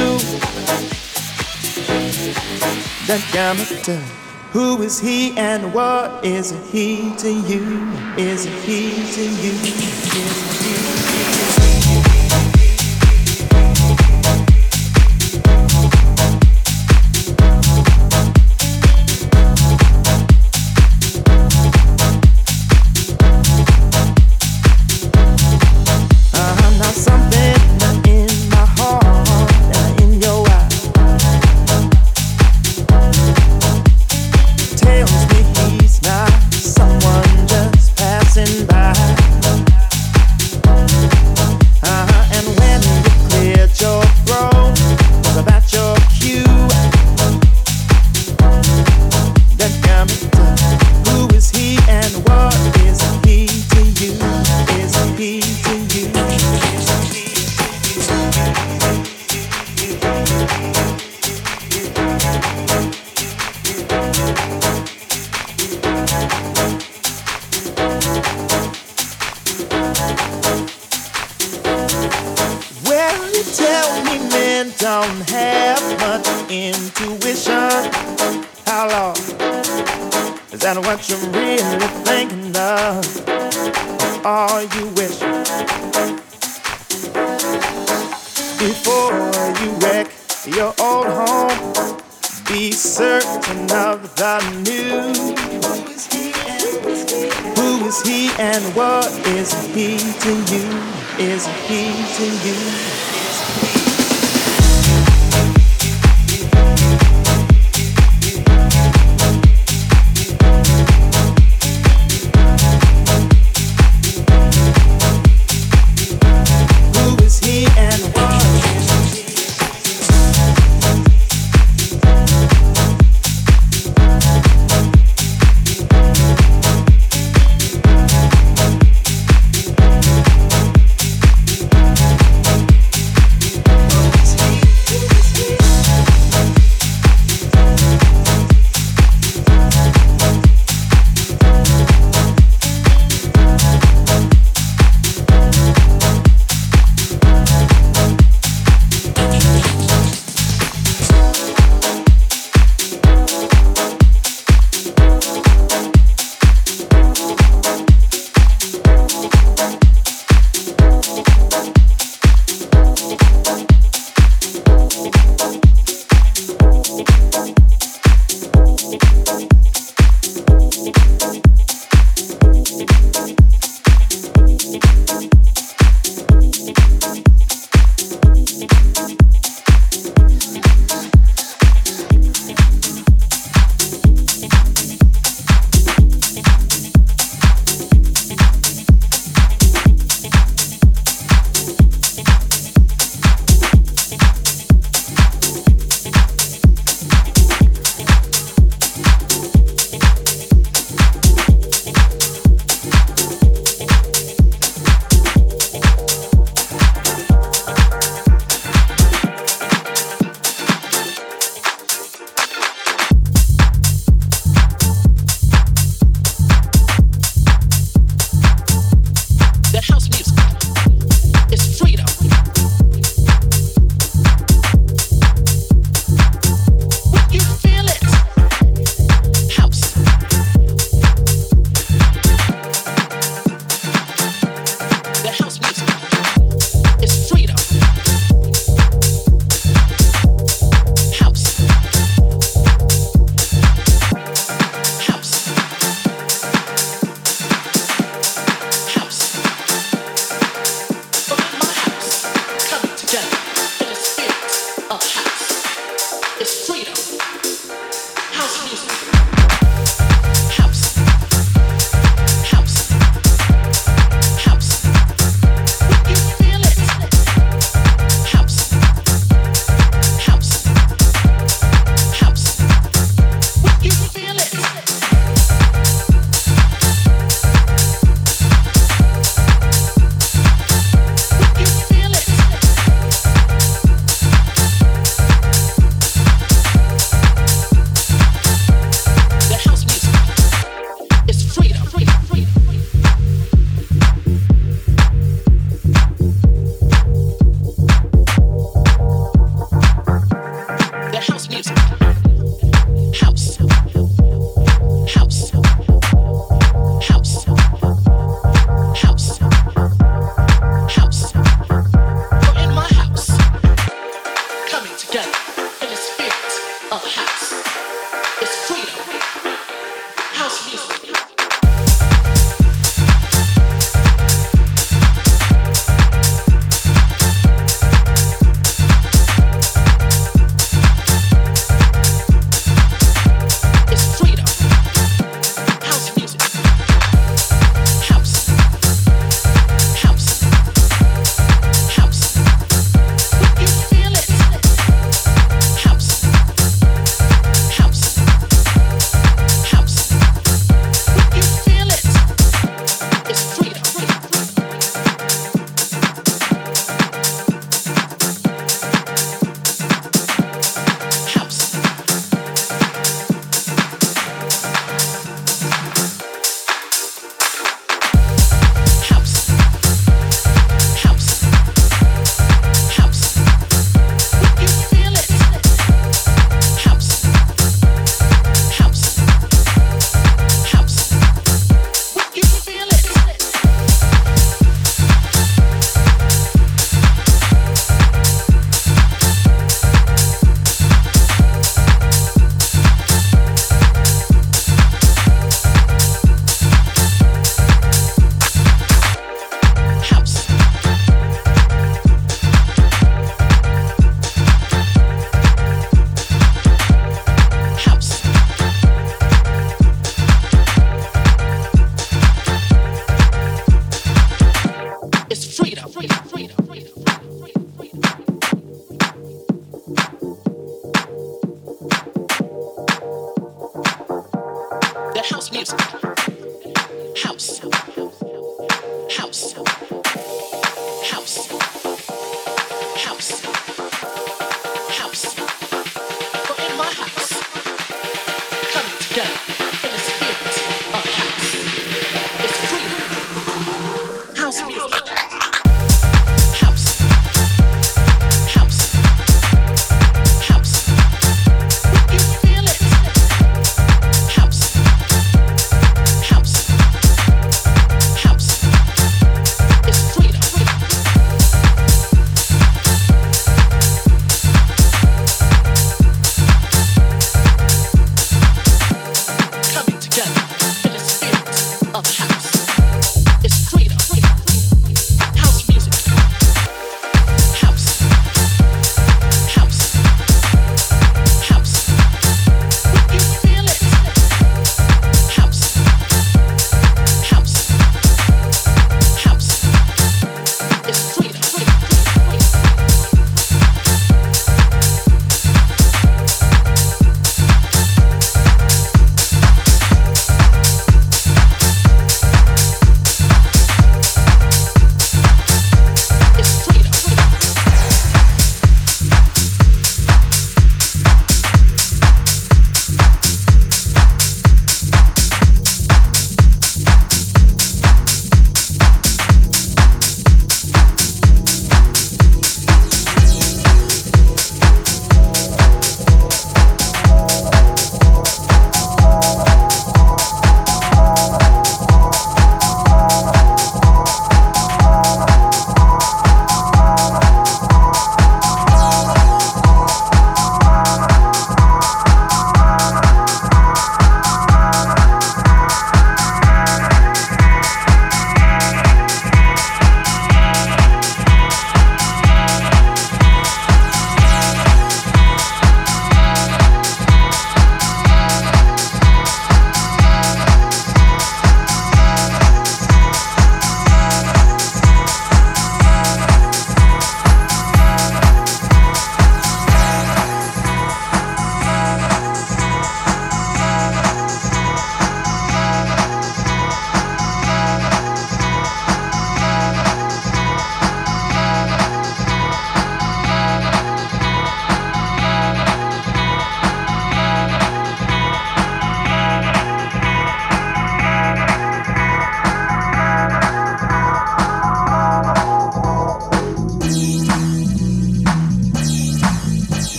do that Yamada? Who is he and what is he to you? Is he to you? Is he?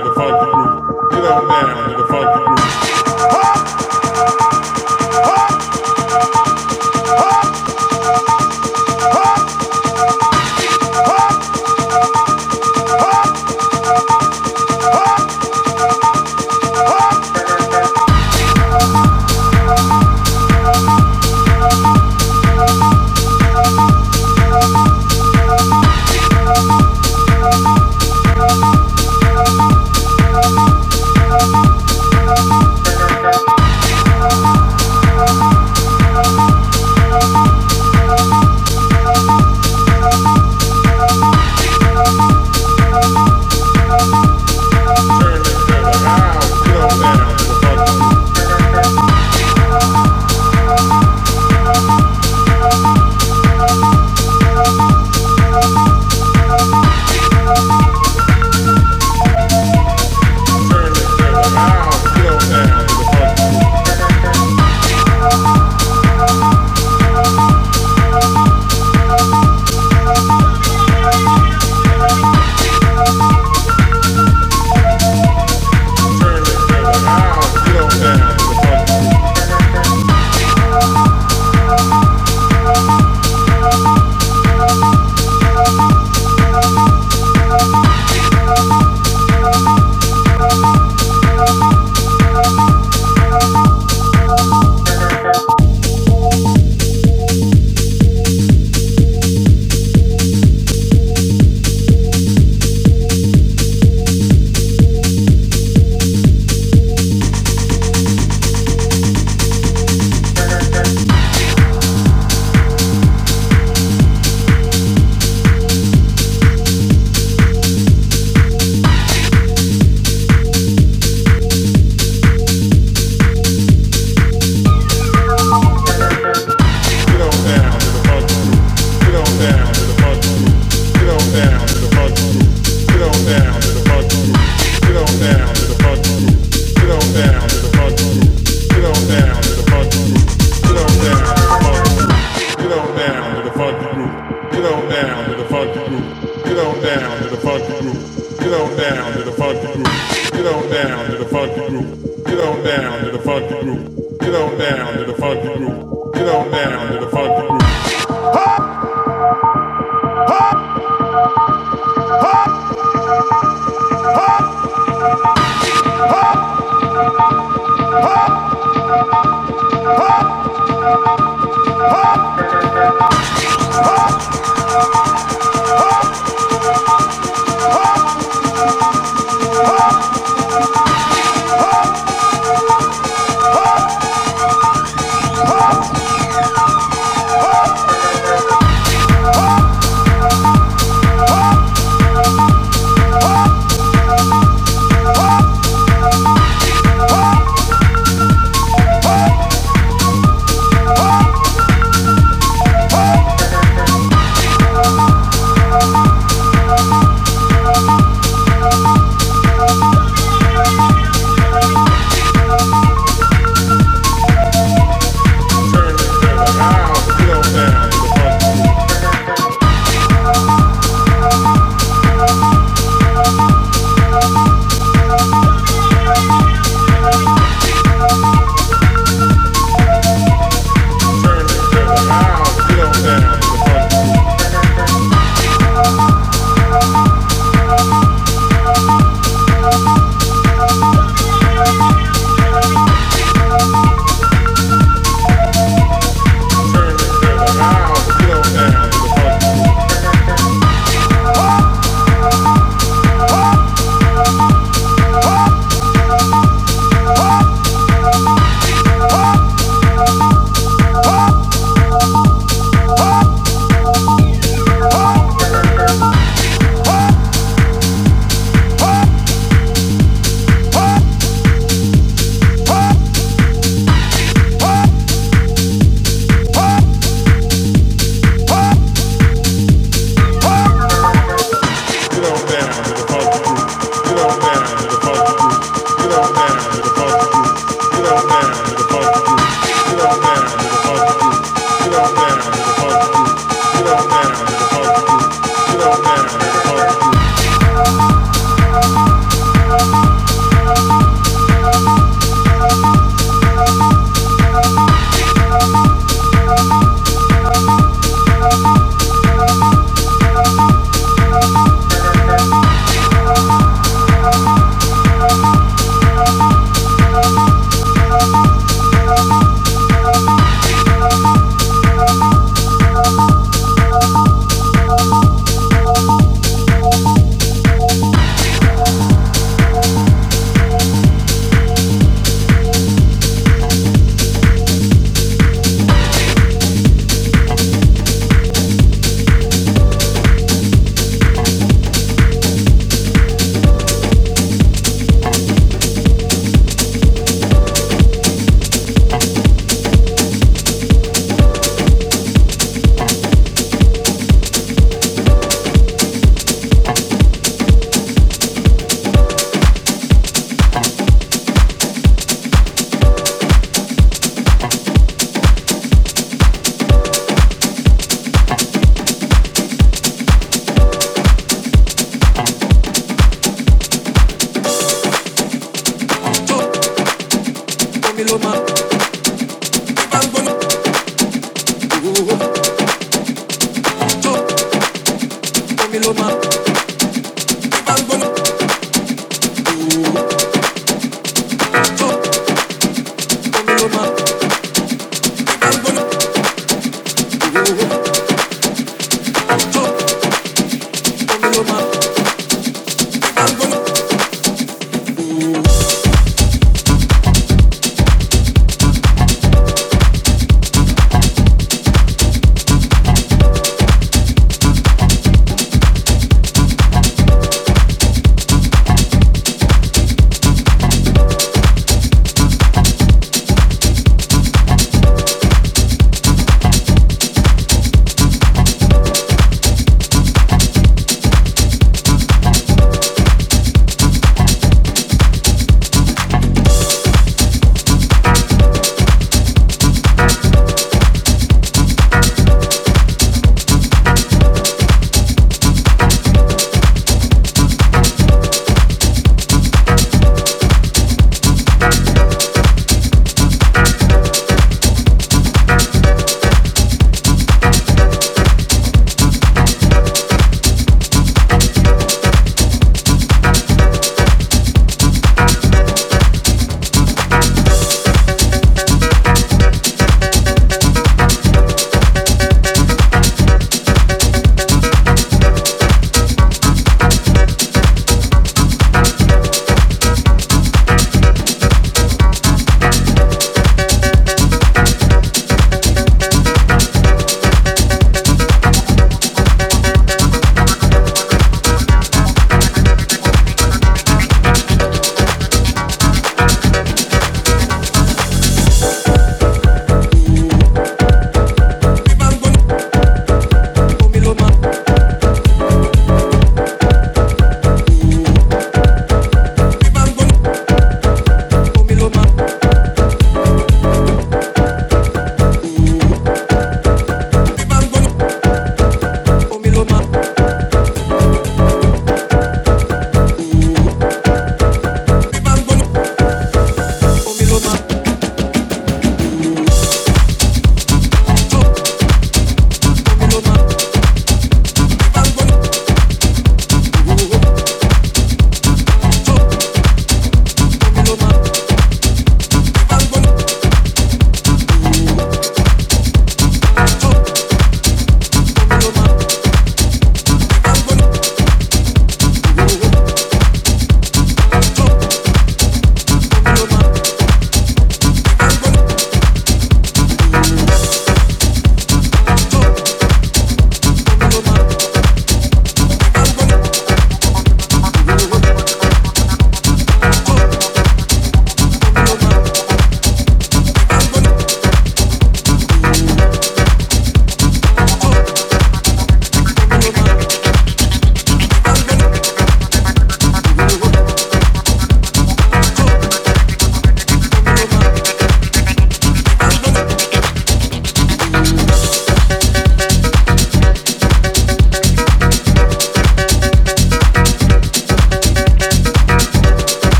nigga, fuck you. Get up now, nigga, fuck group. Bye.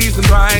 seasoned right.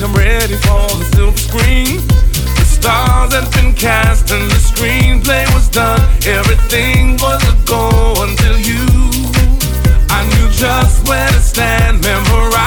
like I'm ready for the silver screen. The stars had been cast and the screenplay was done. Everything was a go until you. I knew just where to stand, memorize.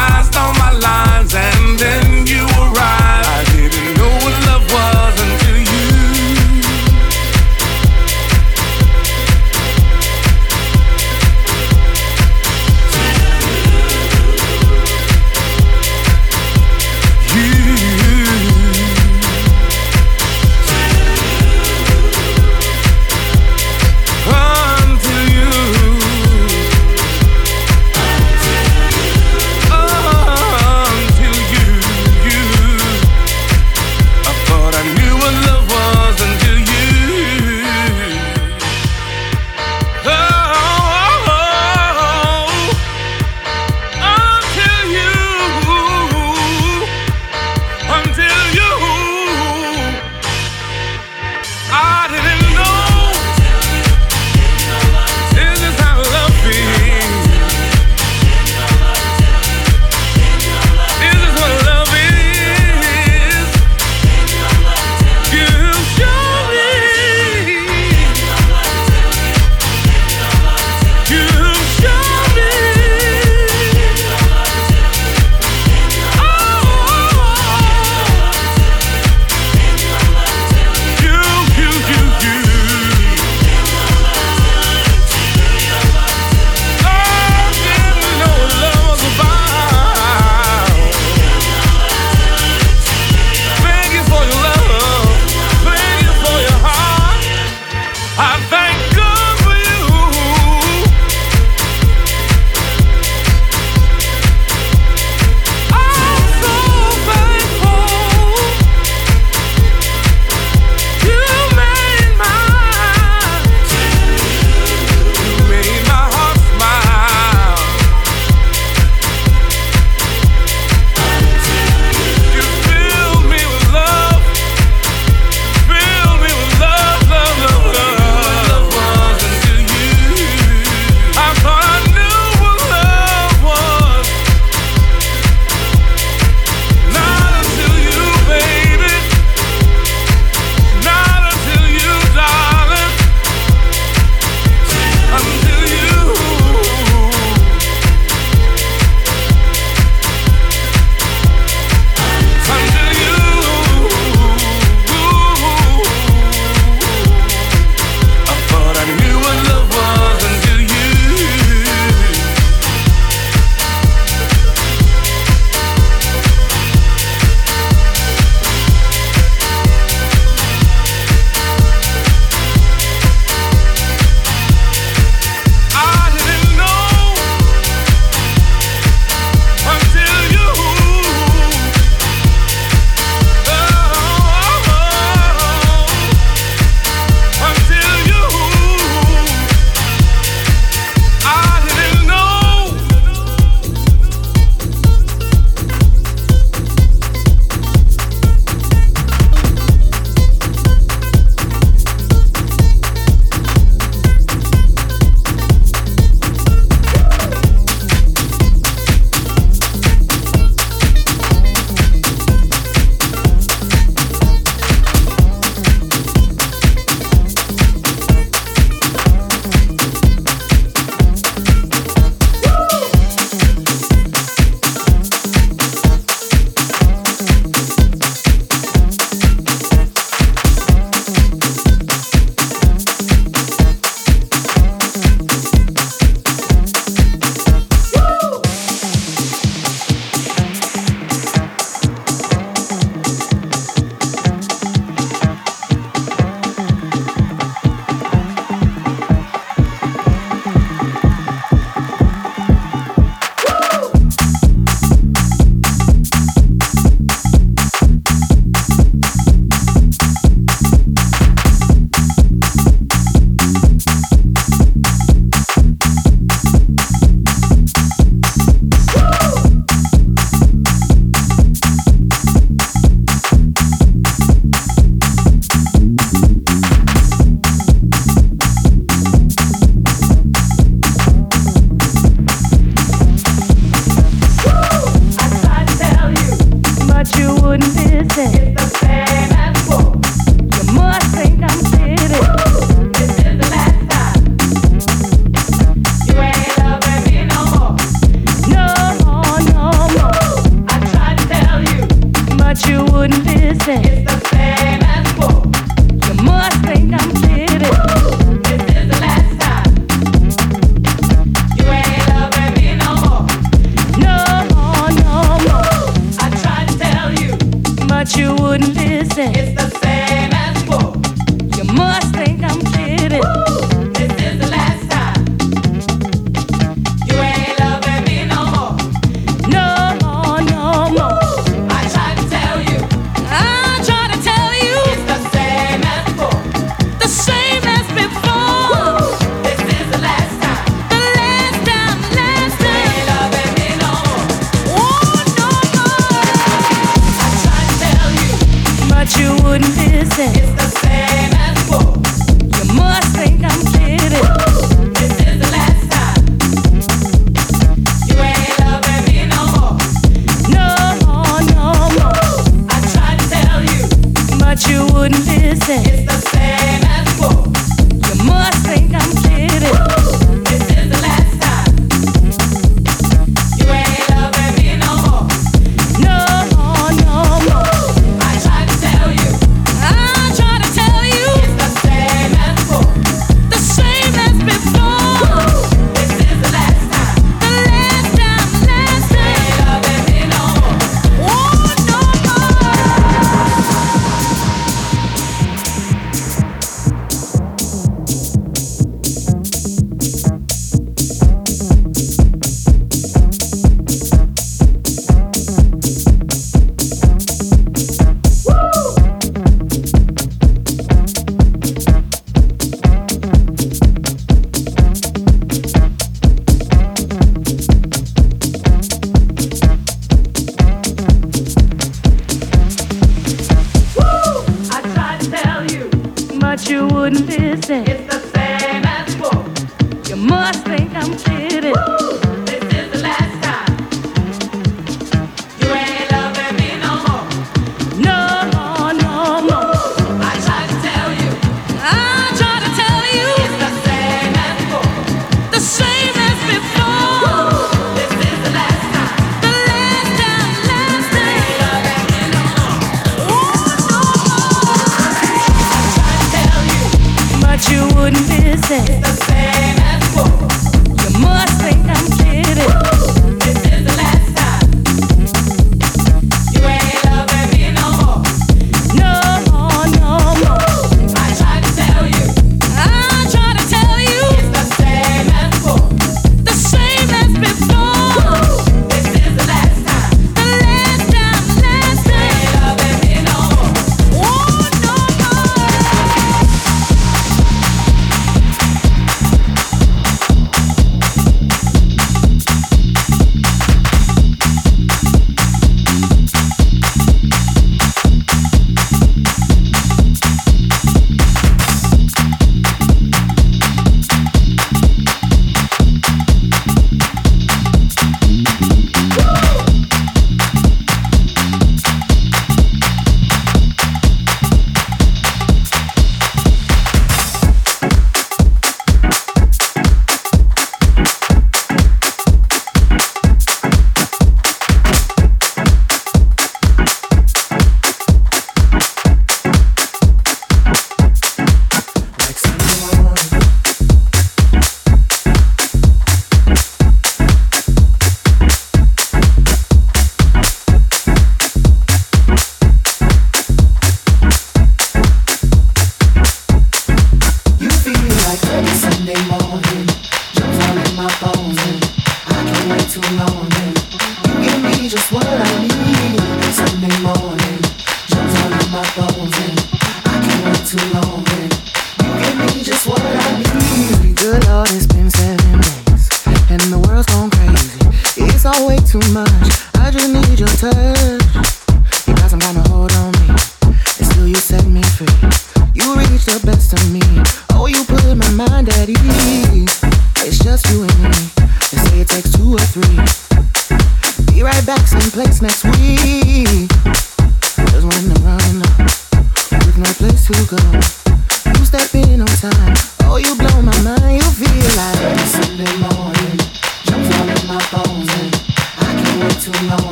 Sunday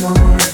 morning.